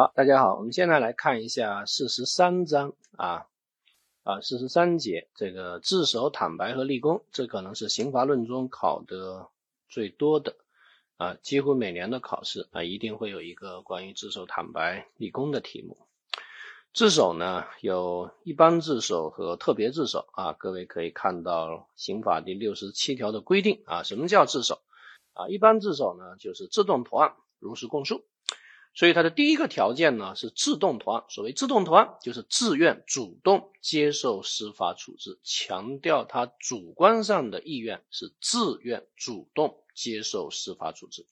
好，大家好，我们现在来看一下四十三章啊啊四十三节，这个自首、坦白和立功，这可能是刑法论中考的最多的啊，几乎每年的考试啊一定会有一个关于自首、坦白、立功的题目。自首呢，有一般自首和特别自首啊，各位可以看到刑法第六十七条的规定啊，什么叫自首啊？一般自首呢，就是自动投案，如实供述。所以它的第一个条件呢是自动投案。所谓自动投案，就是自愿主动接受司法处置，强调他主观上的意愿是自愿主动接受司法处置。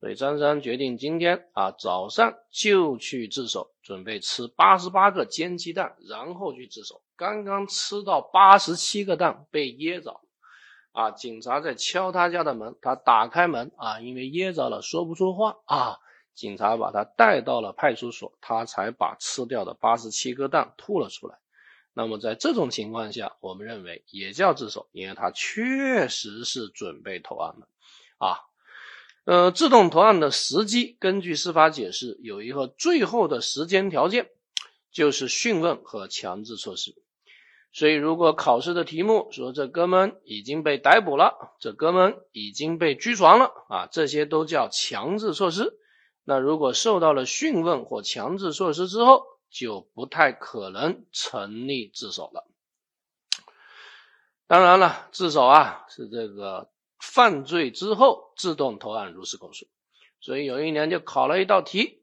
所以张三决定今天啊早上就去自首，准备吃八十八个煎鸡蛋，然后去自首。刚刚吃到八十七个蛋被噎着，啊，警察在敲他家的门，他打开门啊，因为噎着了说不出话啊。警察把他带到了派出所，他才把吃掉的八十七颗蛋吐了出来。那么在这种情况下，我们认为也叫自首，因为他确实是准备投案的啊。呃，自动投案的时机，根据司法解释，有一个最后的时间条件，就是讯问和强制措施。所以，如果考试的题目说这哥们已经被逮捕了，这哥们已经被拘传了啊，这些都叫强制措施。那如果受到了讯问或强制措施之后，就不太可能成立自首了。当然了，自首啊是这个犯罪之后自动投案如实供述。所以有一年就考了一道题，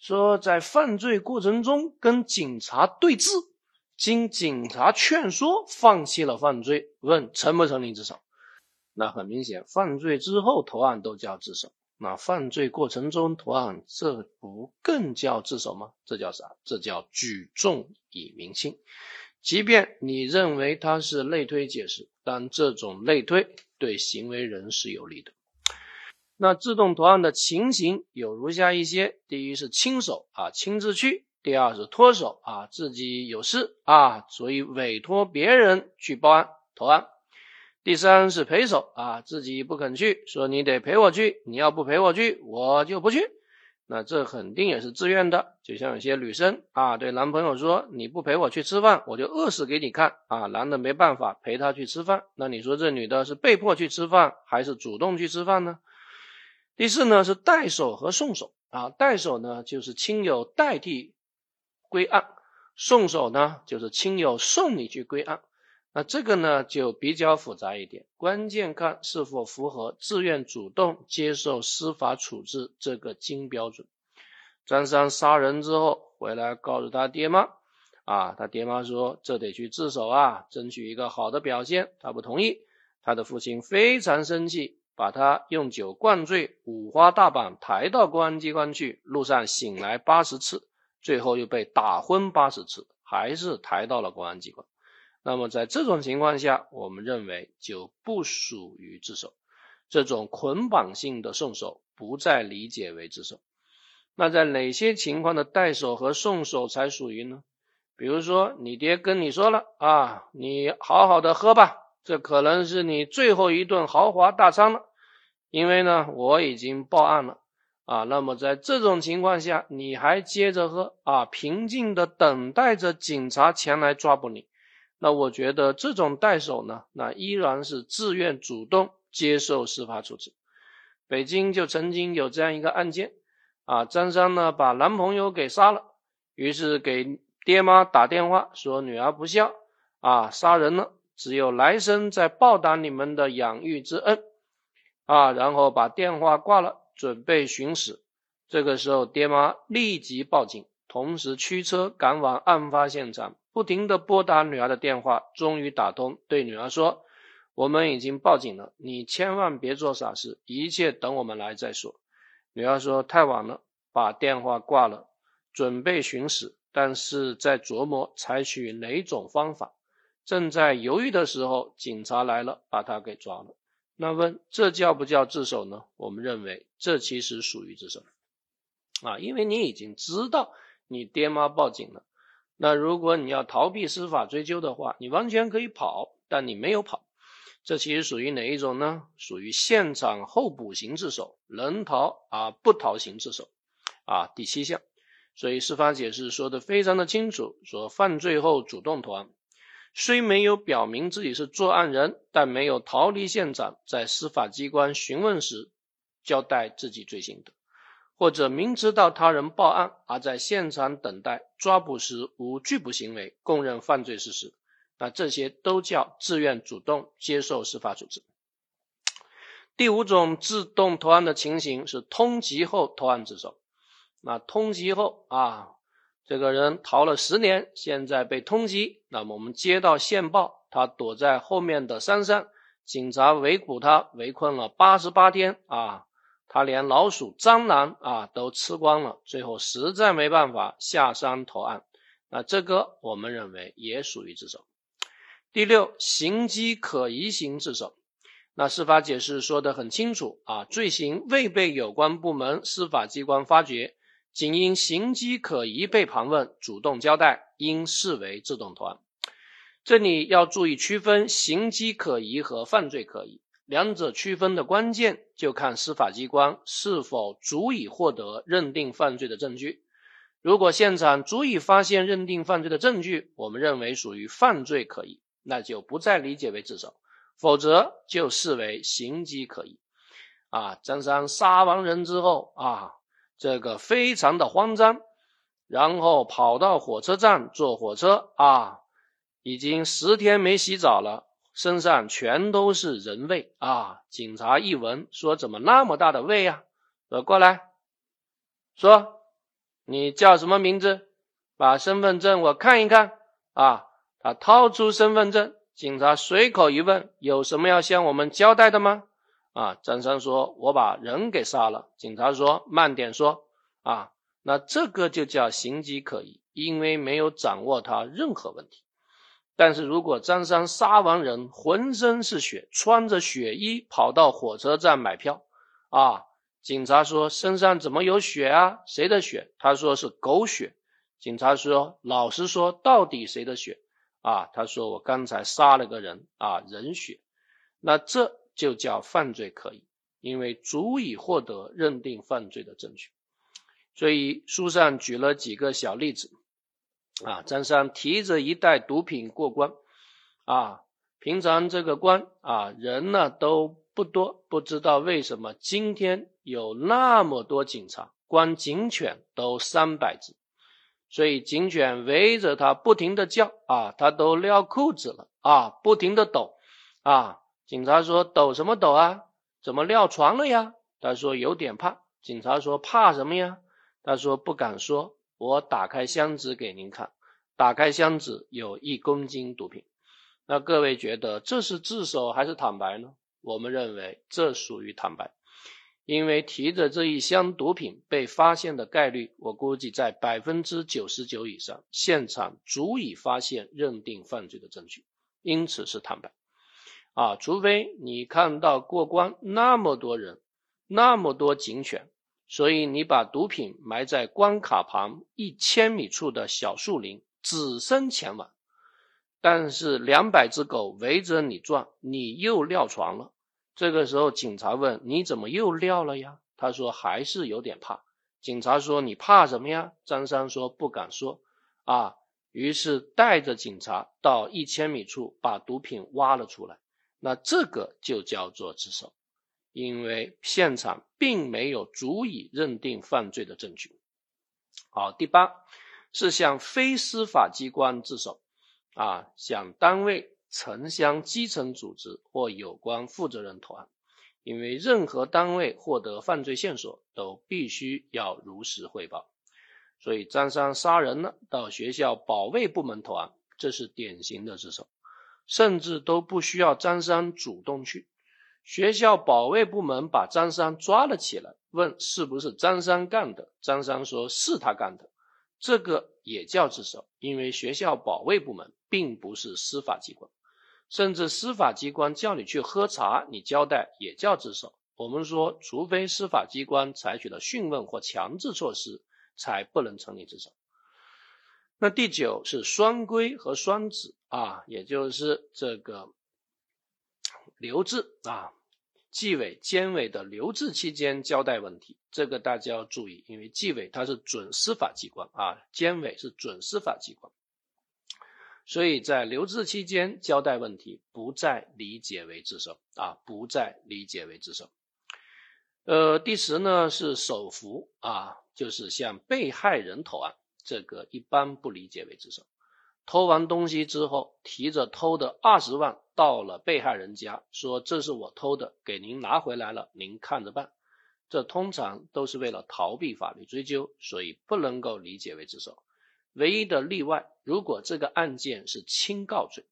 说在犯罪过程中跟警察对峙，经警察劝说放弃了犯罪，问成不成立自首？那很明显，犯罪之后投案都叫自首。那犯罪过程中投案，这不更叫自首吗？这叫啥？这叫举重以明轻。即便你认为它是类推解释，但这种类推对行为人是有利的。那自动投案的情形有如下一些：第一是亲手啊亲自去；第二是脱手啊自己有事啊，所以委托别人去报案投案。第三是陪手啊，自己不肯去，说你得陪我去，你要不陪我去，我就不去。那这肯定也是自愿的，就像有些女生啊，对男朋友说你不陪我去吃饭，我就饿死给你看啊。男的没办法陪她去吃饭，那你说这女的是被迫去吃饭，还是主动去吃饭呢？第四呢是代手和送手啊，代手呢就是亲友代替归案，送手呢就是亲友送你去归案。那这个呢就比较复杂一点，关键看是否符合自愿主动接受司法处置这个金标准。张三杀人之后回来告诉他爹妈，啊，他爹妈说这得去自首啊，争取一个好的表现。他不同意，他的父亲非常生气，把他用酒灌醉，五花大绑抬到公安机关去，路上醒来八十次，最后又被打昏八十次，还是抬到了公安机关。那么在这种情况下，我们认为就不属于自首，这种捆绑性的送手不再理解为自首。那在哪些情况的代手和送手才属于呢？比如说，你爹跟你说了啊，你好好的喝吧，这可能是你最后一顿豪华大餐了，因为呢我已经报案了啊。那么在这种情况下，你还接着喝啊，平静的等待着警察前来抓捕你。那我觉得这种代手呢，那依然是自愿主动接受司法处置。北京就曾经有这样一个案件，啊，张三呢把男朋友给杀了，于是给爹妈打电话说女儿不孝，啊，杀人了，只有来生再报答你们的养育之恩，啊，然后把电话挂了，准备寻死。这个时候爹妈立即报警，同时驱车赶往案发现场。不停的拨打女儿的电话，终于打通，对女儿说：“我们已经报警了，你千万别做傻事，一切等我们来再说。”女儿说：“太晚了，把电话挂了，准备寻死，但是在琢磨采取哪种方法。正在犹豫的时候，警察来了，把他给抓了。那问这叫不叫自首呢？我们认为这其实属于自首啊，因为你已经知道你爹妈报警了。”那如果你要逃避司法追究的话，你完全可以跑，但你没有跑，这其实属于哪一种呢？属于现场候补型自首，能逃啊不逃型自首啊。第七项，所以司法解释说的非常的清楚，说犯罪后主动投案，虽没有表明自己是作案人，但没有逃离现场，在司法机关询问时交代自己罪行的，或者明知道他人报案而在现场等待抓捕时无拒捕行为，供认犯罪事实，那这些都叫自愿主动接受司法处置。第五种自动投案的情形是通缉后投案自首。那通缉后啊，这个人逃了十年，现在被通缉。那么我们接到线报，他躲在后面的山上，警察围捕他，围困了八十八天啊，他连老鼠、蟑螂啊都吃光了，最后实在没办法下山投案。那这个我们认为也属于自首。第六，形迹可疑型自首。那司法解释说的很清楚啊，罪行未被有关部门、司法机关发觉，仅因形迹可疑被盘问，主动交代，应视为自动投案。这里要注意区分形迹可疑和犯罪可疑，两者区分的关键就看司法机关是否足以获得认定犯罪的证据。如果现场足以发现认定犯罪的证据，我们认为属于犯罪可疑，那就不再理解为自首。否则就视为行迹可疑，啊，张三杀完人之后啊，这个非常的慌张，然后跑到火车站坐火车啊，已经十天没洗澡了，身上全都是人味啊。警察一闻说：“怎么那么大的味呀？”说过来，说你叫什么名字？把身份证我看一看啊。他掏出身份证。警察随口一问：“有什么要向我们交代的吗？”啊，张三说：“我把人给杀了。”警察说：“慢点说。”啊，那这个就叫形迹可疑，因为没有掌握他任何问题。但是如果张三杀完人，浑身是血，穿着血衣跑到火车站买票，啊，警察说：“身上怎么有血啊？谁的血？”他说：“是狗血。”警察说：“老实说，到底谁的血？”啊，他说我刚才杀了个人啊，人血，那这就叫犯罪可疑，因为足以获得认定犯罪的证据。所以书上举了几个小例子，啊，张三提着一袋毒品过关，啊，平常这个关啊人呢都不多，不知道为什么今天有那么多警察，光警犬都三百只。所以警犬围着他不停的叫啊，他都尿裤子了啊，不停的抖啊。警察说抖什么抖啊？怎么尿床了呀？他说有点怕。警察说怕什么呀？他说不敢说。我打开箱子给您看，打开箱子有一公斤毒品。那各位觉得这是自首还是坦白呢？我们认为这属于坦白。因为提着这一箱毒品被发现的概率，我估计在百分之九十九以上，现场足以发现认定犯罪的证据，因此是坦白。啊，除非你看到过关那么多人，那么多警犬，所以你把毒品埋在关卡旁一千米处的小树林，只身前往，但是两百只狗围着你转，你又尿床了。这个时候，警察问：“你怎么又尿了呀？”他说：“还是有点怕。”警察说：“你怕什么呀？”张三说：“不敢说。”啊，于是带着警察到一千米处把毒品挖了出来。那这个就叫做自首，因为现场并没有足以认定犯罪的证据。好，第八是向非司法机关自首，啊，向单位。城乡基层组织或有关负责人投案，因为任何单位获得犯罪线索都必须要如实汇报。所以张三杀人了，到学校保卫部门投案，这是典型的自首，甚至都不需要张三主动去。学校保卫部门把张三抓了起来，问是不是张三干的，张三说是他干的，这个也叫自首，因为学校保卫部门并不是司法机关。甚至司法机关叫你去喝茶，你交代也叫自首。我们说，除非司法机关采取了讯问或强制措施，才不能成立自首。那第九是双规和双指啊，也就是这个留置啊。纪委监委的留置期间交代问题，这个大家要注意，因为纪委它是准司法机关啊，监委是准司法机关，所以在留置期间交代问题，不再理解为自首啊，不再理解为自首。呃，第十呢是首伏啊，就是向被害人投案，这个一般不理解为自首。偷完东西之后，提着偷的二十万到了被害人家，说这是我偷的，给您拿回来了，您看着办。这通常都是为了逃避法律追究，所以不能够理解为自首。唯一的例外，如果这个案件是轻告罪，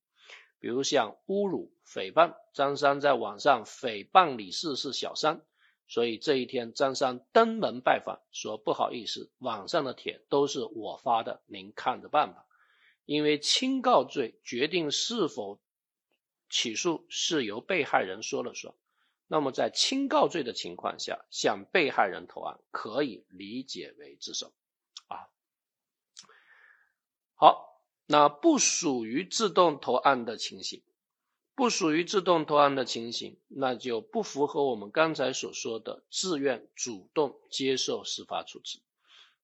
比如像侮辱、诽谤，张三在网上诽谤李四是小三，所以这一天张三登门拜访，说不好意思，网上的帖都是我发的，您看着办吧。因为轻告罪决定是否起诉是由被害人说了算，那么在轻告罪的情况下，向被害人投案可以理解为自首，啊，好，那不属于自动投案的情形，不属于自动投案的情形，那就不符合我们刚才所说的自愿主动接受司法处置。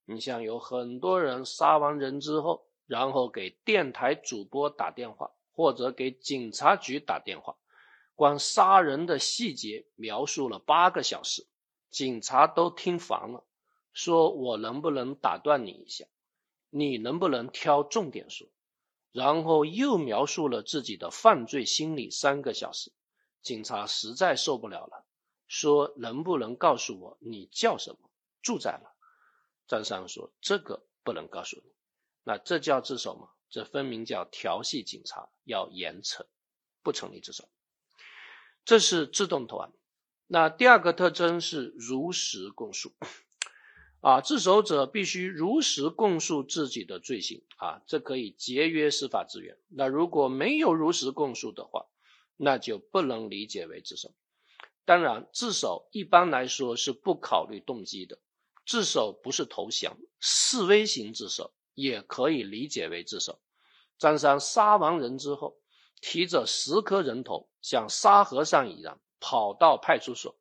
你像有很多人杀完人之后。然后给电台主播打电话，或者给警察局打电话，光杀人的细节描述了八个小时，警察都听烦了，说我能不能打断你一下，你能不能挑重点说？然后又描述了自己的犯罪心理三个小时，警察实在受不了了，说能不能告诉我你叫什么，住在哪？张三说这个不能告诉你。那这叫自首吗？这分明叫调戏警察，要严惩，不成立自首。这是自动投案。那第二个特征是如实供述，啊，自首者必须如实供述自己的罪行，啊，这可以节约司法资源。那如果没有如实供述的话，那就不能理解为自首。当然，自首一般来说是不考虑动机的，自首不是投降，示威型自首。也可以理解为自首。张三杀完人之后，提着十颗人头，像沙和尚一样跑到派出所。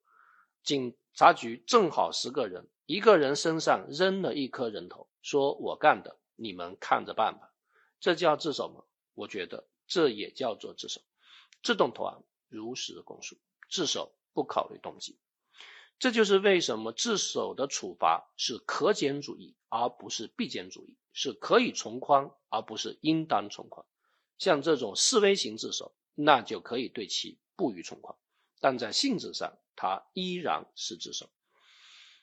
警察局正好十个人，一个人身上扔了一颗人头，说我干的，你们看着办吧。这叫自首吗？我觉得这也叫做自首。自动投案，如实供述，自首不考虑动机。这就是为什么自首的处罚是可减主义，而不是必减主义。是可以从宽，而不是应当从宽。像这种示威型自首，那就可以对其不予从宽，但在性质上，它依然是自首。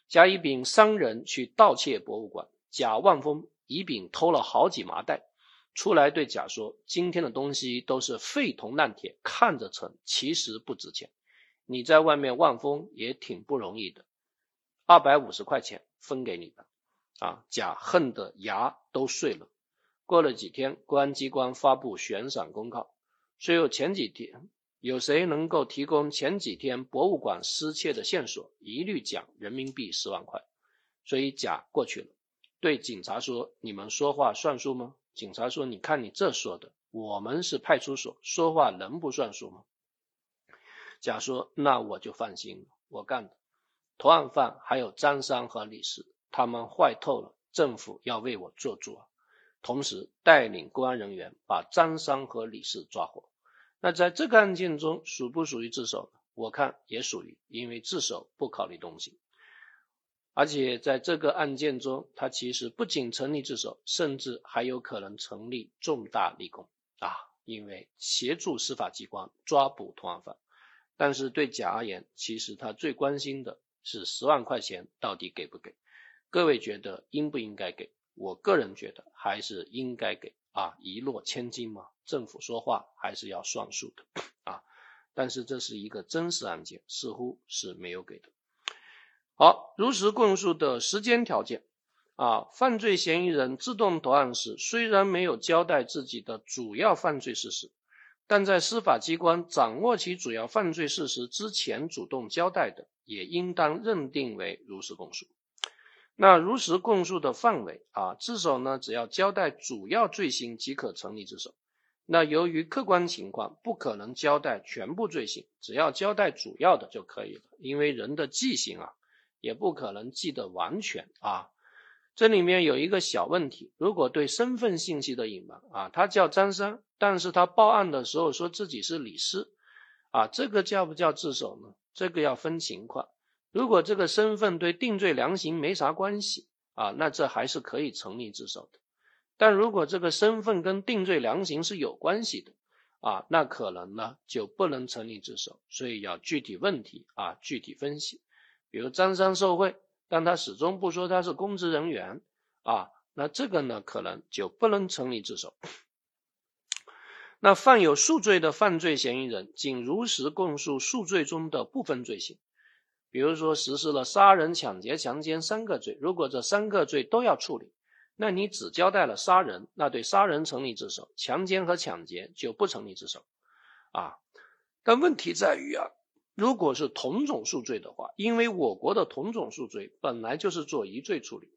甲乙丙三人去盗窃博物馆，甲望风，乙丙偷了好几麻袋，出来对甲说：“今天的东西都是废铜烂铁，看着沉，其实不值钱。你在外面望风也挺不容易的，二百五十块钱分给你吧。”啊，甲恨得牙都碎了。过了几天，公安机关发布悬赏公告，说有前几天有谁能够提供前几天博物馆失窃的线索，一律奖人民币十万块。所以甲过去了，对警察说：“你们说话算数吗？”警察说：“你看你这说的，我们是派出所，说话能不算数吗？”甲说：“那我就放心了，我干的。投案犯还有张三和李四。”他们坏透了，政府要为我做主啊！同时带领公安人员把张三和李四抓获。那在这个案件中属不属于自首呢？我看也属于，因为自首不考虑动机，而且在这个案件中，他其实不仅成立自首，甚至还有可能成立重大立功啊！因为协助司法机关抓捕同案犯。但是对甲而言，其实他最关心的是十万块钱到底给不给。各位觉得应不应该给？我个人觉得还是应该给啊，一诺千金嘛，政府说话还是要算数的啊。但是这是一个真实案件，似乎是没有给的。好，如实供述的时间条件啊，犯罪嫌疑人自动投案时，虽然没有交代自己的主要犯罪事实，但在司法机关掌握其主要犯罪事实之前主动交代的，也应当认定为如实供述。那如实供述的范围啊，自首呢，只要交代主要罪行即可成立自首。那由于客观情况不可能交代全部罪行，只要交代主要的就可以了。因为人的记性啊，也不可能记得完全啊。这里面有一个小问题，如果对身份信息的隐瞒啊，他叫张三，但是他报案的时候说自己是李四，啊，这个叫不叫自首呢？这个要分情况。如果这个身份对定罪量刑没啥关系啊，那这还是可以成立自首的。但如果这个身份跟定罪量刑是有关系的啊，那可能呢就不能成立自首。所以要具体问题啊具体分析。比如张三受贿。但他始终不说他是公职人员啊，那这个呢可能就不能成立自首。那犯有数罪的犯罪嫌疑人，仅如实供述数罪中的部分罪行，比如说实施了杀人、抢劫、强奸三个罪，如果这三个罪都要处理，那你只交代了杀人，那对杀人成立自首，强奸和抢劫就不成立自首啊。但问题在于啊。如果是同种数罪的话，因为我国的同种数罪本来就是做一罪处理，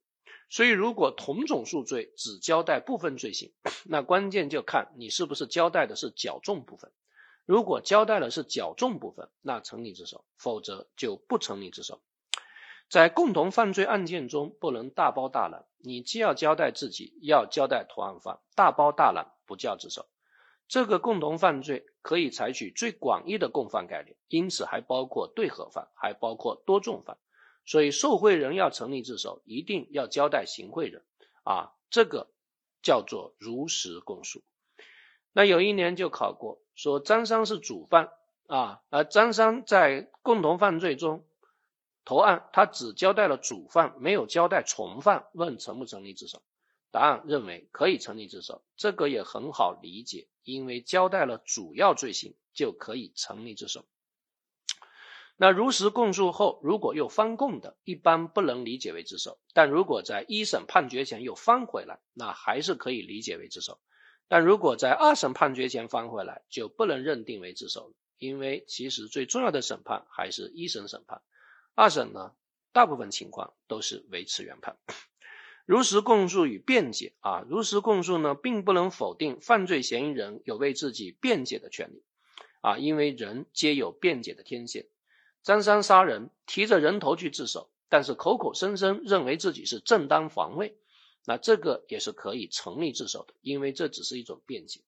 所以如果同种数罪只交代部分罪行，那关键就看你是不是交代的是较重部分。如果交代的是较重部分，那成立自首；否则就不成立自首。在共同犯罪案件中，不能大包大揽，你既要交代自己，要交代同案犯，大包大揽不叫自首。这个共同犯罪可以采取最广义的共犯概念，因此还包括对合犯，还包括多重犯。所以受贿人要成立自首，一定要交代行贿人啊，这个叫做如实供述。那有一年就考过，说张三是主犯啊，而张三在共同犯罪中投案，他只交代了主犯，没有交代从犯，问成不成立自首？答案认为可以成立自首，这个也很好理解，因为交代了主要罪行就可以成立自首。那如实供述后，如果又翻供的，一般不能理解为自首；但如果在一审判决前又翻回来，那还是可以理解为自首。但如果在二审判决前翻回来，就不能认定为自首了，因为其实最重要的审判还是一审审判，二审呢，大部分情况都是维持原判。如实供述与辩解啊，如实供述呢，并不能否定犯罪嫌疑人有为自己辩解的权利啊，因为人皆有辩解的天性。张三杀人，提着人头去自首，但是口口声声认为自己是正当防卫，那这个也是可以成立自首的，因为这只是一种辩解。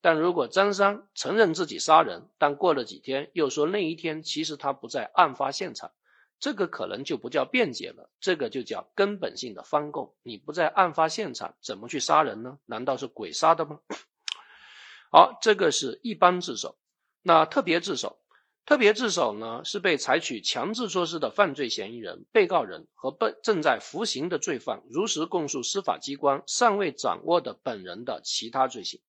但如果张三承认自己杀人，但过了几天又说那一天其实他不在案发现场。这个可能就不叫辩解了，这个就叫根本性的翻供。你不在案发现场，怎么去杀人呢？难道是鬼杀的吗？好，这个是一般自首。那特别自首，特别自首呢，是被采取强制措施的犯罪嫌疑人、被告人和被正在服刑的罪犯如实供述司法机关尚未掌握的本人的其他罪行。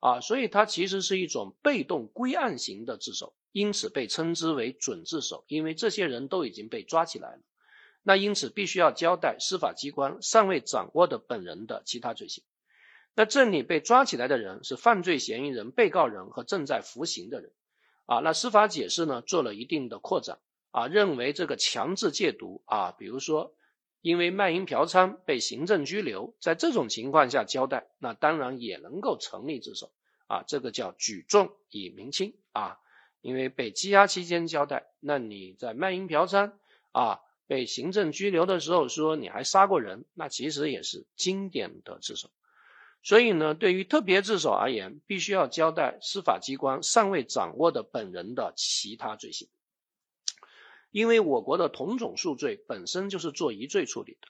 啊，所以它其实是一种被动归案型的自首，因此被称之为准自首。因为这些人都已经被抓起来了，那因此必须要交代司法机关尚未掌握的本人的其他罪行。那这里被抓起来的人是犯罪嫌疑人、被告人和正在服刑的人。啊，那司法解释呢做了一定的扩展，啊，认为这个强制戒毒啊，比如说。因为卖淫嫖娼被行政拘留，在这种情况下交代，那当然也能够成立自首啊，这个叫举重以明轻啊。因为被羁押期间交代，那你在卖淫嫖娼啊，被行政拘留的时候说你还杀过人，那其实也是经典的自首。所以呢，对于特别自首而言，必须要交代司法机关尚未掌握的本人的其他罪行。因为我国的同种数罪本身就是做一罪处理的，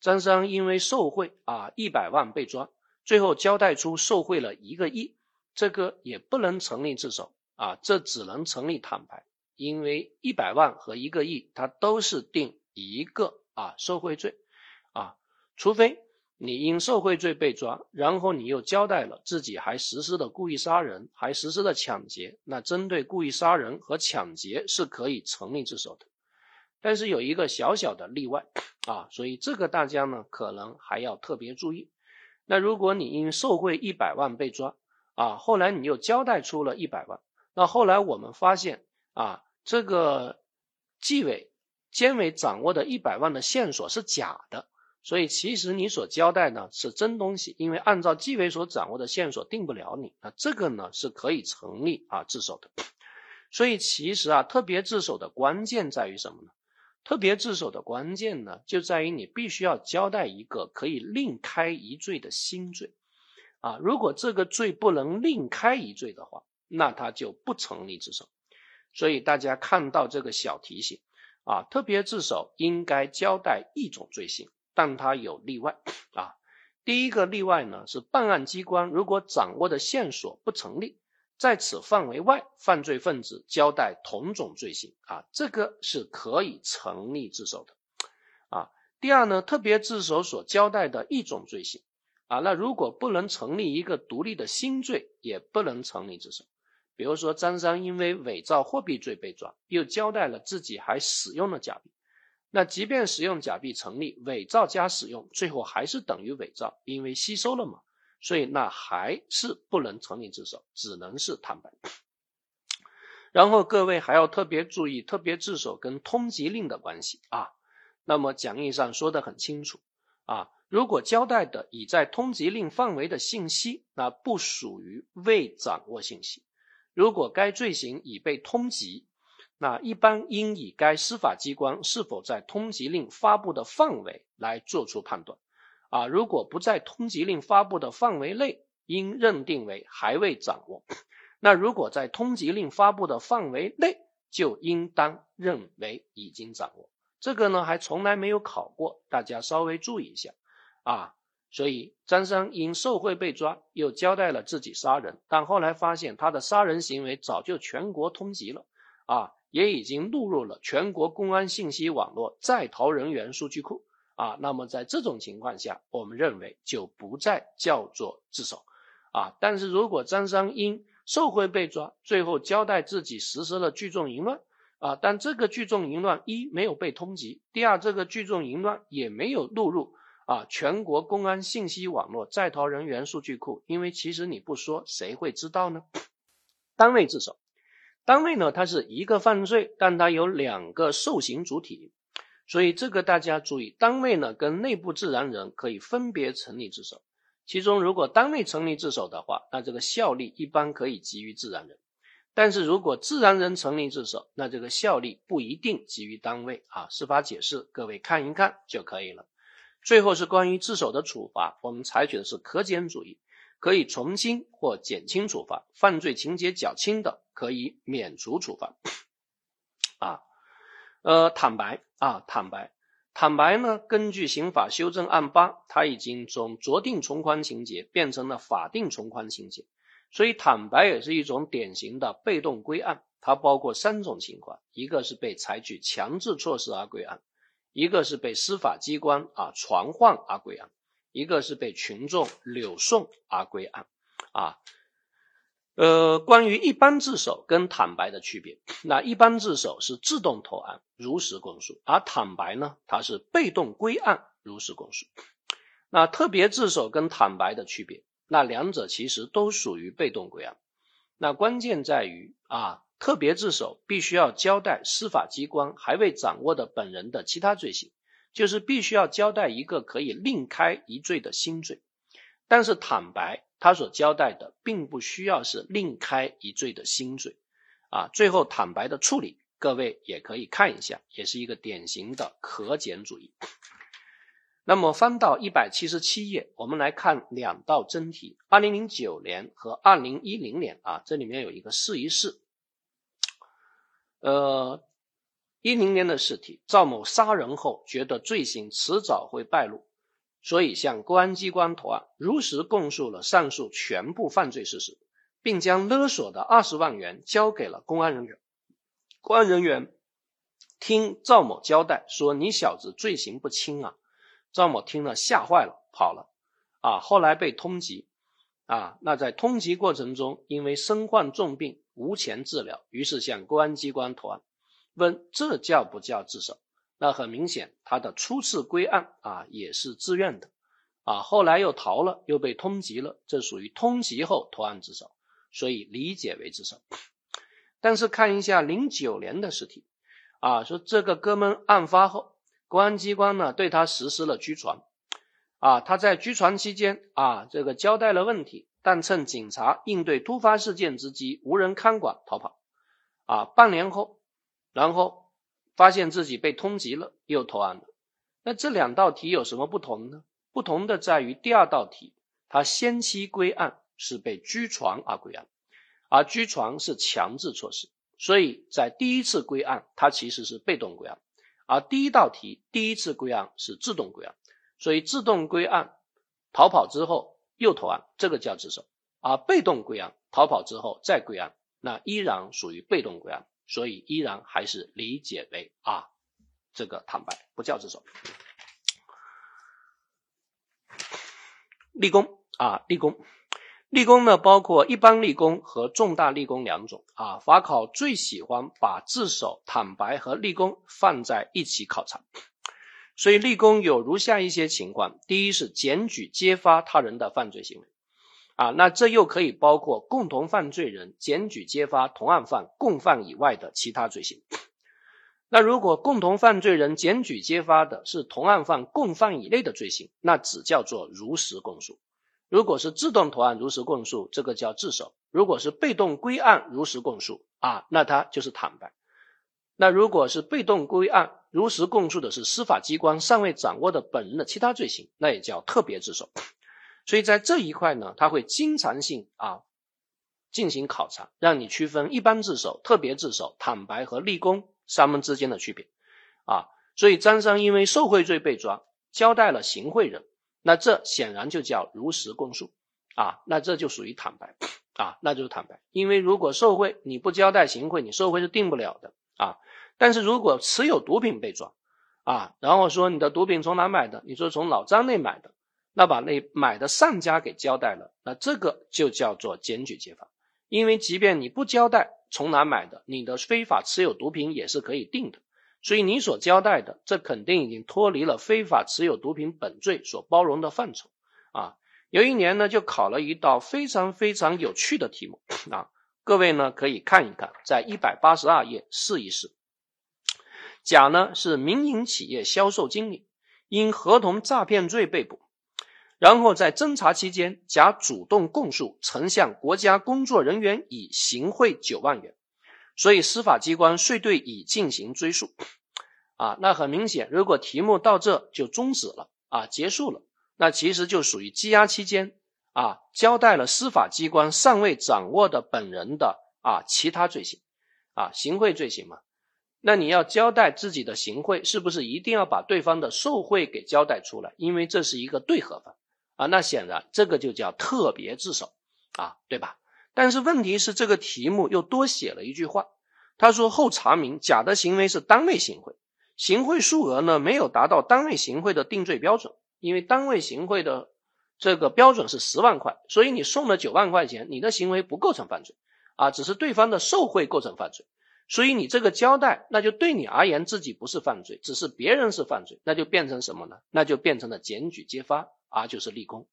张三因为受贿啊一百万被抓，最后交代出受贿了一个亿，这个也不能成立自首啊，这只能成立坦白，因为一百万和一个亿它都是定一个啊受贿罪啊，除非。你因受贿罪被抓，然后你又交代了自己还实施了故意杀人，还实施了抢劫，那针对故意杀人和抢劫是可以成立自首的。但是有一个小小的例外啊，所以这个大家呢可能还要特别注意。那如果你因受贿一百万被抓啊，后来你又交代出了一百万，那后来我们发现啊，这个纪委监委掌握的一百万的线索是假的。所以其实你所交代呢是真东西，因为按照纪委所掌握的线索定不了你，那这个呢是可以成立啊自首的。所以其实啊特别自首的关键在于什么呢？特别自首的关键呢就在于你必须要交代一个可以另开一罪的新罪啊，如果这个罪不能另开一罪的话，那他就不成立自首。所以大家看到这个小提醒啊，特别自首应该交代一种罪行。但它有例外啊，第一个例外呢是办案机关如果掌握的线索不成立，在此范围外犯罪分子交代同种罪行啊，这个是可以成立自首的啊。第二呢，特别自首所交代的一种罪行啊，那如果不能成立一个独立的新罪，也不能成立自首。比如说张三因为伪造货币罪被抓，又交代了自己还使用了假币。那即便使用假币成立，伪造加使用，最后还是等于伪造，因为吸收了嘛，所以那还是不能成立自首，只能是坦白。然后各位还要特别注意，特别自首跟通缉令的关系啊。那么讲义上说的很清楚啊，如果交代的已在通缉令范围的信息，那不属于未掌握信息。如果该罪行已被通缉。那一般应以该司法机关是否在通缉令发布的范围来作出判断，啊，如果不在通缉令发布的范围内，应认定为还未掌握；那如果在通缉令发布的范围内，就应当认为已经掌握。这个呢，还从来没有考过，大家稍微注意一下啊。所以张三因受贿被抓，又交代了自己杀人，但后来发现他的杀人行为早就全国通缉了，啊。也已经录入了全国公安信息网络在逃人员数据库啊，那么在这种情况下，我们认为就不再叫做自首啊。但是如果张三因受贿被抓，最后交代自己实施了聚众淫乱啊，但这个聚众淫乱一没有被通缉，第二这个聚众淫乱也没有录入啊全国公安信息网络在逃人员数据库，因为其实你不说谁会知道呢？单位自首。单位呢，它是一个犯罪，但它有两个受刑主体，所以这个大家注意，单位呢跟内部自然人可以分别成立自首。其中如果单位成立自首的话，那这个效力一般可以给予自然人；但是如果自然人成立自首，那这个效力不一定给予单位啊。司法解释，各位看一看就可以了。最后是关于自首的处罚，我们采取的是可减主义。可以从轻或减轻处罚，犯罪情节较轻的可以免除处罚。啊，呃，坦白啊，坦白，坦白呢？根据刑法修正案八，它已经从酌定从宽情节变成了法定从宽情节，所以坦白也是一种典型的被动归案。它包括三种情况：一个是被采取强制措施而归案，一个是被司法机关啊传唤而归案。一个是被群众柳送而归案，啊，呃，关于一般自首跟坦白的区别，那一般自首是自动投案，如实供述，而坦白呢，它是被动归案，如实供述。那特别自首跟坦白的区别，那两者其实都属于被动归案，那关键在于啊，特别自首必须要交代司法机关还未掌握的本人的其他罪行。就是必须要交代一个可以另开一罪的新罪，但是坦白他所交代的并不需要是另开一罪的新罪，啊，最后坦白的处理，各位也可以看一下，也是一个典型的可减主义。那么翻到一百七十七页，我们来看两道真题：二零零九年和二零一零年啊，这里面有一个试一试，呃。一零年的试题，赵某杀人后觉得罪行迟早会败露，所以向公安机关投案，如实供述了上述全部犯罪事实，并将勒索的二十万元交给了公安人员。公安人员听赵某交代说：“你小子罪行不轻啊！”赵某听了吓坏了，跑了。啊，后来被通缉。啊，那在通缉过程中，因为身患重病无钱治疗，于是向公安机关投案。问这叫不叫自首？那很明显，他的初次归案啊也是自愿的，啊后来又逃了，又被通缉了，这属于通缉后投案自首，所以理解为自首。但是看一下零九年的试题，啊说这个哥们案发后，公安机关呢对他实施了拘传，啊，他在拘传期间啊，这个交代了问题，但趁警察应对突发事件之机，无人看管逃跑。啊，半年后，然后发现自己被通缉了，又投案了。那这两道题有什么不同呢？不同的在于第二道题，他先期归案是被拘传而归案，而拘传是强制措施，所以在第一次归案，他其实是被动归案，而第一道题第一次归案是自动归案，所以自动归案逃跑之后又投案，这个叫自首；而被动归案逃跑之后再归案，那依然属于被动归案，所以依然还是理解为啊。这个坦白不叫自首。立功啊，立功，立功呢，包括一般立功和重大立功两种啊。法考最喜欢把自首、坦白和立功放在一起考察，所以立功有如下一些情况：第一是检举揭发他人的犯罪行为啊，那这又可以包括共同犯罪人检举揭发同案犯、共犯以外的其他罪行。那如果共同犯罪人检举揭发的是同案犯、共犯以内的罪行，那只叫做如实供述。如果是自动投案如实供述，这个叫自首；如果是被动归案如实供述啊，那他就是坦白。那如果是被动归案如实供述的是司法机关尚未掌握的本人的其他罪行，那也叫特别自首。所以在这一块呢，他会经常性啊进行考察，让你区分一般自首、特别自首、坦白和立功。三门之间的区别，啊，所以张三因为受贿罪被抓，交代了行贿人，那这显然就叫如实供述，啊，那这就属于坦白，啊，那就是坦白。因为如果受贿你不交代行贿，你受贿是定不了的，啊，但是如果持有毒品被抓，啊，然后说你的毒品从哪买的，你说从老张那买的，那把那买的上家给交代了，那这个就叫做检举揭发，因为即便你不交代。从哪买的？你的非法持有毒品也是可以定的，所以你所交代的，这肯定已经脱离了非法持有毒品本罪所包容的范畴啊。有一年呢，就考了一道非常非常有趣的题目啊，各位呢可以看一看，在一百八十二页试一试。甲呢是民营企业销售经理，因合同诈骗罪被捕。然后在侦查期间，甲主动供述曾向国家工作人员乙行贿九万元，所以司法机关遂对乙进行追诉。啊，那很明显，如果题目到这就终止了啊，结束了，那其实就属于羁押期间啊，交代了司法机关尚未掌握的本人的啊其他罪行啊，行贿罪行嘛。那你要交代自己的行贿，是不是一定要把对方的受贿给交代出来？因为这是一个对合犯。啊，那显然这个就叫特别自首啊，对吧？但是问题是这个题目又多写了一句话，他说后查明甲的行为是单位行贿，行贿数额呢没有达到单位行贿的定罪标准，因为单位行贿的这个标准是十万块，所以你送了九万块钱，你的行为不构成犯罪啊，只是对方的受贿构成犯罪，所以你这个交代那就对你而言自己不是犯罪，只是别人是犯罪，那就变成什么呢？那就变成了检举揭发。啊，就是立功，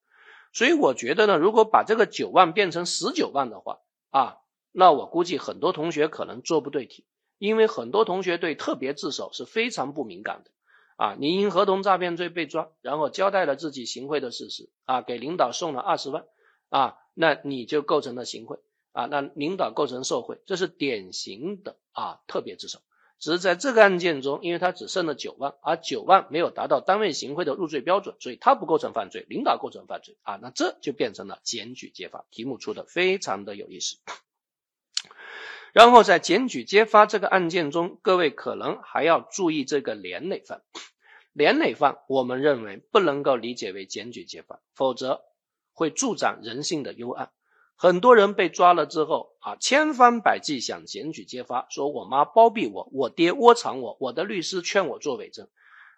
所以我觉得呢，如果把这个九万变成十九万的话，啊，那我估计很多同学可能做不对题，因为很多同学对特别自首是非常不敏感的，啊，你因合同诈骗罪被抓，然后交代了自己行贿的事实，啊，给领导送了二十万，啊，那你就构成了行贿，啊，那领导构成受贿，这是典型的啊特别自首。只是在这个案件中，因为他只剩了九万，而九万没有达到单位行贿的入罪标准，所以他不构成犯罪，领导构成犯罪啊，那这就变成了检举揭发。题目出的非常的有意思。然后在检举揭发这个案件中，各位可能还要注意这个连累犯。连累犯，我们认为不能够理解为检举揭发，否则会助长人性的幽暗。很多人被抓了之后啊，千方百计想检举揭发，说我妈包庇我，我爹窝藏我，我的律师劝我做伪证，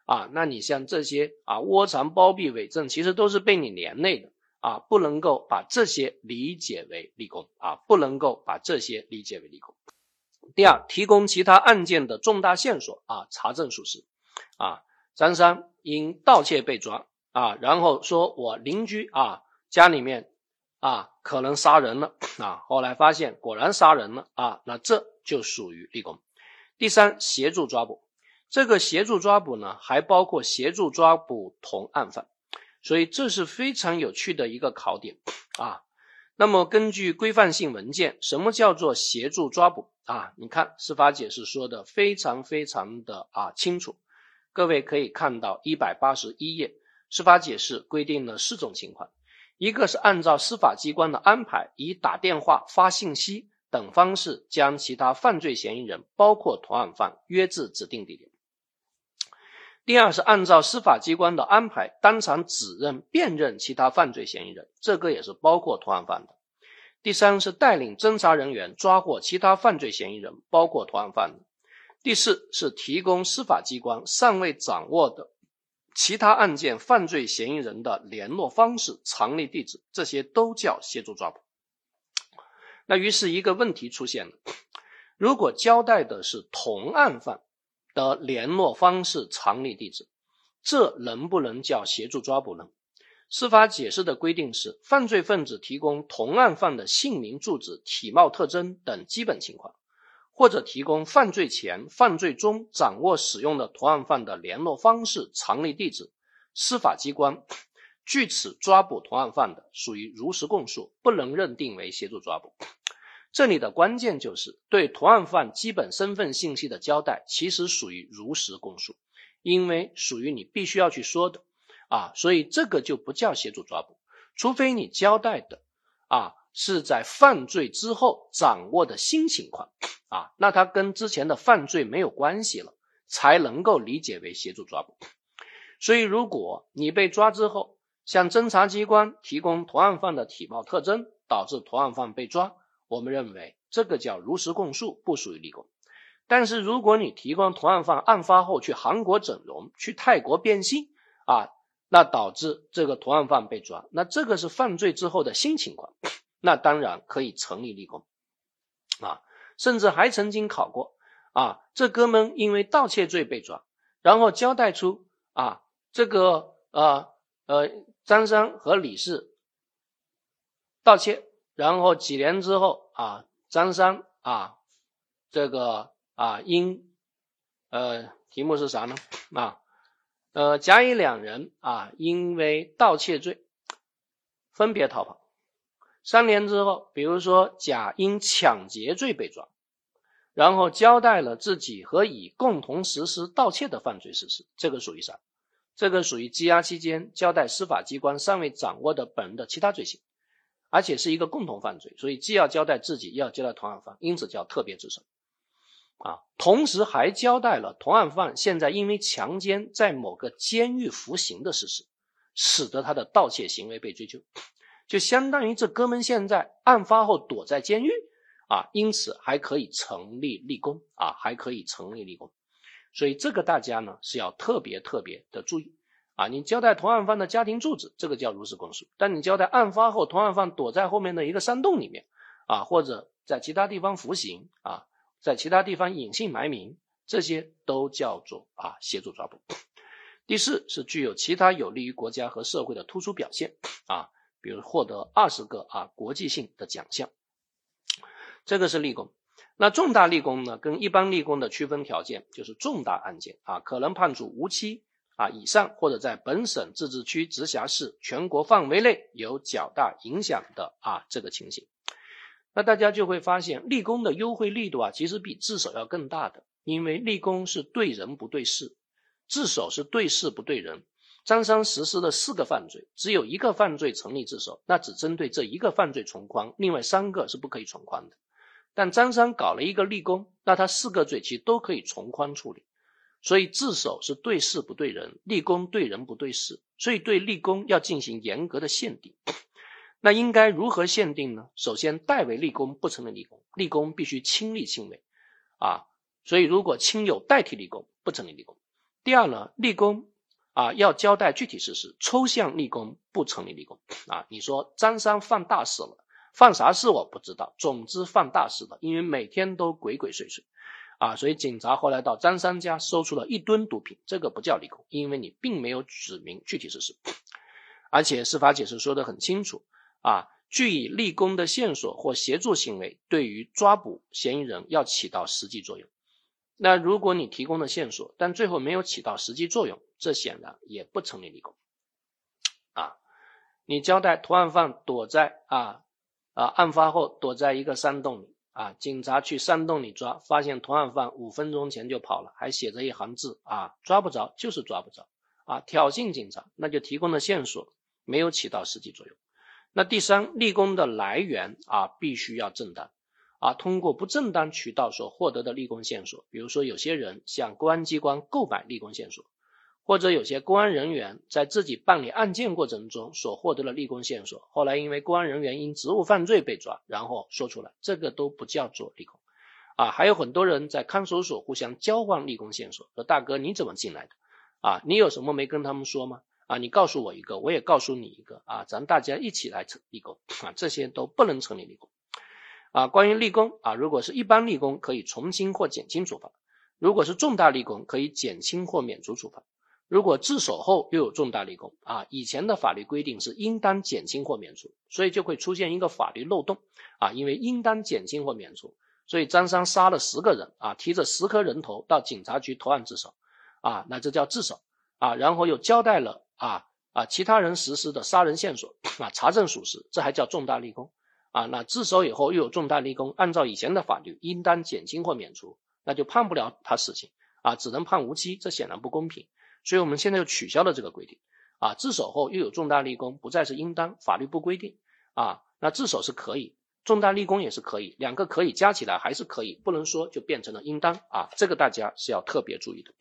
啊，那你像这些啊窝藏包庇伪证，其实都是被你连累的啊，不能够把这些理解为立功啊，不能够把这些理解为立功。第二，提供其他案件的重大线索啊，查证属实啊，张三因盗窃被抓啊，然后说我邻居啊家里面。啊，可能杀人了啊！后来发现果然杀人了啊，那这就属于立功。第三，协助抓捕，这个协助抓捕呢，还包括协助抓捕同案犯。所以这是非常有趣的一个考点啊。那么根据规范性文件，什么叫做协助抓捕啊？你看司法解释说的非常非常的啊清楚，各位可以看到一百八十一页，司法解释规定了四种情况，一个是按照司法机关的安排，以打电话、发信息等方式将其他犯罪嫌疑人，包括同案犯约至指定地点。第二是按照司法机关的安排，当场指认、辨认其他犯罪嫌疑人，这个也是包括同案犯的。第三是带领侦查人员抓获其他犯罪嫌疑人，包括同案犯的。第四是提供司法机关尚未掌握的其他案件犯罪嫌疑人的联络方式、藏匿地址，这些都叫协助抓捕。那于是一个问题出现了：如果交代的是同案犯，的联络方式、藏匿地址，这能不能叫协助抓捕呢？司法解释的规定是：犯罪分子提供同案犯的姓名、住址、体貌特征等基本情况，或者提供犯罪前、犯罪中掌握、使用的同案犯的联络方式、藏匿地址，司法机关据此抓捕同案犯的，属于如实供述，不能认定为协助抓捕。这里的关键就是对同案犯基本身份信息的交代，其实属于如实供述，因为属于你必须要去说的啊，所以这个就不叫协助抓捕，除非你交代的啊是在犯罪之后掌握的新情况啊，那它跟之前的犯罪没有关系了，才能够理解为协助抓捕。所以，如果你被抓之后，向侦查机关提供同案犯的体貌特征，导致同案犯被抓。我们认为这个叫如实供述，不属于立功。但是如果你提供同案犯案发后去韩国整容、去泰国变性啊，那导致这个同案犯被抓，那这个是犯罪之后的新情况，那当然可以成立立功啊。甚至还曾经考过啊，这哥们因为盗窃罪被抓，然后交代出啊，这个呃呃张三和李四盗窃。然后几年之后啊，张三啊，这个啊因呃题目是啥呢？啊呃甲乙两人啊因为盗窃罪分别逃跑。三年之后，比如说甲因抢劫罪被抓，然后交代了自己和乙共同实施盗窃的犯罪事实，这个属于啥？这个属于羁押期间交代司法机关尚未掌握的本人的其他罪行。而且是一个共同犯罪，所以既要交代自己，又要交代同案犯，因此叫特别自首。啊，同时还交代了同案犯现在因为强奸在某个监狱服刑的事实，使得他的盗窃行为被追究，就相当于这哥们现在案发后躲在监狱啊，因此还可以成立立功啊，还可以成立立功，所以这个大家呢是要特别特别的注意。啊，你交代同案犯的家庭住址，这个叫如实供述；但你交代案发后同案犯躲在后面的一个山洞里面，啊，或者在其他地方服刑，啊，在其他地方隐姓埋名，这些都叫做啊协助抓捕。第四是具有其他有利于国家和社会的突出表现，啊，比如获得二十个啊国际性的奖项，这个是立功。那重大立功呢，跟一般立功的区分条件就是重大案件啊，可能判处无期。啊，以上或者在本省自治区、直辖市、全国范围内有较大影响的啊这个情形，那大家就会发现立功的优惠力度啊，其实比自首要更大的，因为立功是对人不对事，自首是对事不对人。张三实施了四个犯罪，只有一个犯罪成立自首，那只针对这一个犯罪从宽，另外三个是不可以从宽的。但张三搞了一个立功，那他四个罪其实都可以从宽处理。所以自首是对事不对人，立功对人不对事，所以对立功要进行严格的限定。那应该如何限定呢？首先，代为立功不成立立功，立功必须亲力亲为啊。所以如果亲友代替立功，不成立立功。第二呢，立功啊要交代具体事实，抽象立功不成立立功啊。你说张三犯大事了，犯啥事我不知道，总之犯大事了，因为每天都鬼鬼祟祟。啊，所以警察后来到张三家搜出了一吨毒品，这个不叫立功，因为你并没有指明具体事实，而且司法解释说的很清楚啊，据以立功的线索或协助行为对于抓捕嫌疑人要起到实际作用。那如果你提供的线索，但最后没有起到实际作用，这显然也不成立立功。啊。你交代同案犯躲在啊啊案发后躲在一个山洞里啊，警察去山洞里抓，发现同案犯五分钟前就跑了，还写着一行字啊，抓不着就是抓不着啊，挑衅警察，那就提供的线索没有起到实际作用。那第三，立功的来源啊，必须要正当啊，通过不正当渠道所获得的立功线索，比如说有些人向公安机关购买立功线索。或者有些公安人员在自己办理案件过程中所获得的立功线索，后来因为公安人员因职务犯罪被抓，然后说出来，这个都不叫做立功啊。还有很多人在看守所互相交换立功线索，说大哥你怎么进来的啊？你有什么没跟他们说吗？啊，你告诉我一个，我也告诉你一个啊，咱大家一起来成立功啊，这些都不能成立立功啊。关于立功啊，如果是一般立功，可以从轻或减轻处罚；如果是重大立功，可以减轻或免除处罚。如果自首后又有重大立功啊，以前的法律规定是应当减轻或免除，所以就会出现一个法律漏洞啊，因为应当减轻或免除，所以张三杀了十个人啊，提着十颗人头到警察局投案自首啊，那这叫自首啊，然后又交代了啊啊其他人实施的杀人线索 啊，查证属实，这还叫重大立功啊，那自首以后又有重大立功，按照以前的法律应当减轻或免除，那就判不了他死刑啊，只能判无期，这显然不公平。所以我们现在又取消了这个规定，啊，自首后又有重大立功，不再是应当，法律不规定，啊，那自首是可以，重大立功也是可以，两个可以加起来还是可以，不能说就变成了应当，啊，这个大家是要特别注意的。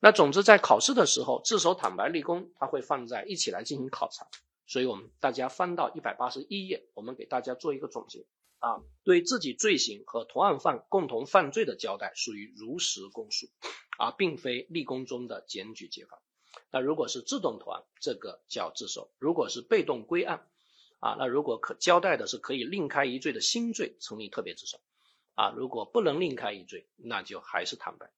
那总之在考试的时候，自首、坦白、立功，它会放在一起来进行考察，所以我们大家翻到一百八十一页，我们给大家做一个总结，啊，对自己罪行和同案犯共同犯罪的交代，属于如实供述。而并非立功中的检举揭发。那如果是自动投案，这个叫自首；如果是被动归案，啊，那如果可交代的是可以另开一罪的新罪，成立特别自首。啊，如果不能另开一罪，那就还是坦白。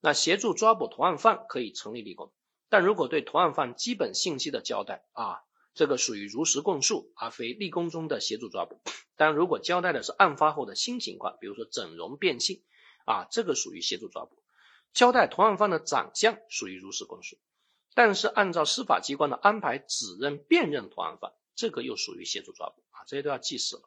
那协助抓捕同案犯可以成立立功，但如果对同案犯基本信息的交代，啊，这个属于如实供述，而非立功中的协助抓捕。但如果交代的是案发后的新情况，比如说整容变性，啊，这个属于协助抓捕。交代同案犯的长相属于如实供述，但是按照司法机关的安排指认辨认同案犯，这个又属于协助抓捕啊，这些都要记死了。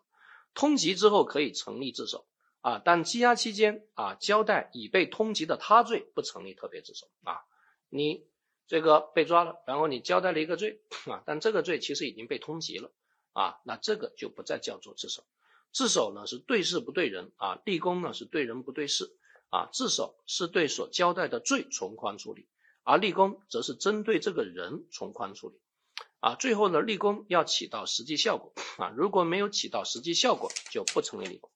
通缉之后可以成立自首啊，但羁押期间啊，交代已被通缉的他罪不成立特别自首啊。你这个被抓了，然后你交代了一个罪啊，但这个罪其实已经被通缉了啊，那这个就不再叫做自首。自首呢是对事不对人啊，立功呢是对人不对事。啊，自首是对所交代的罪从宽处理，而立功则是针对这个人从宽处理。啊，最后呢，立功要起到实际效果啊，如果没有起到实际效果，就不成立立功。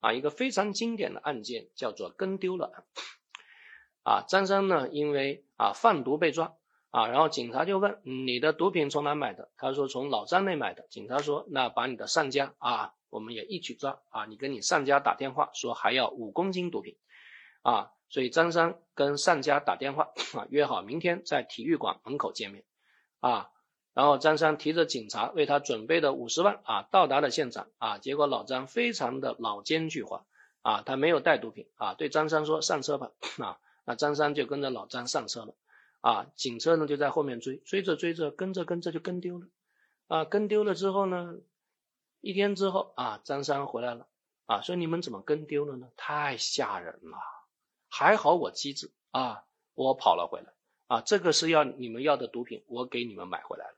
啊，一个非常经典的案件叫做跟丢了案。啊，张三呢，因为啊贩毒被抓啊，然后警察就问你的毒品从哪买的？他说从老张那买的。警察说那把你的上家啊，我们也一起抓啊，你跟你上家打电话说还要五公斤毒品。啊，所以张三跟上家打电话啊，约好明天在体育馆门口见面啊。然后张三提着警察为他准备的五十万啊，到达了现场啊。结果老张非常的老奸巨猾啊，他没有带毒品啊，对张三说上车吧啊。那张三就跟着老张上车了啊。警车呢就在后面追，追着追着跟着跟着就跟丢了啊。跟丢了之后呢，一天之后啊，张三回来了啊，说你们怎么跟丢了呢？太吓人了。还好我机智啊，我跑了回来啊，这个是要你们要的毒品，我给你们买回来了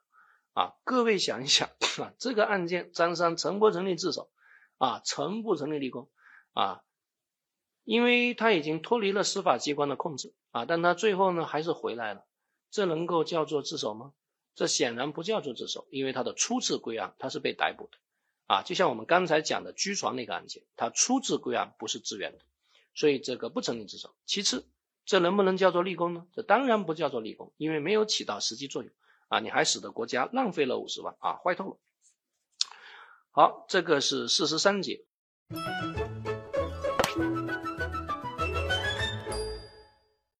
啊。各位想一想啊，这个案件张三成不成立自首啊？成不成立立功啊？因为他已经脱离了司法机关的控制啊，但他最后呢还是回来了，这能够叫做自首吗？这显然不叫做自首，因为他的初次归案他是被逮捕的啊，就像我们刚才讲的居床那个案件，他初次归案不是自愿的。所以这个不成立自首。其次，这能不能叫做立功呢？这当然不叫做立功，因为没有起到实际作用啊！你还使得国家浪费了五十万啊，坏透了。好，这个是四十三节。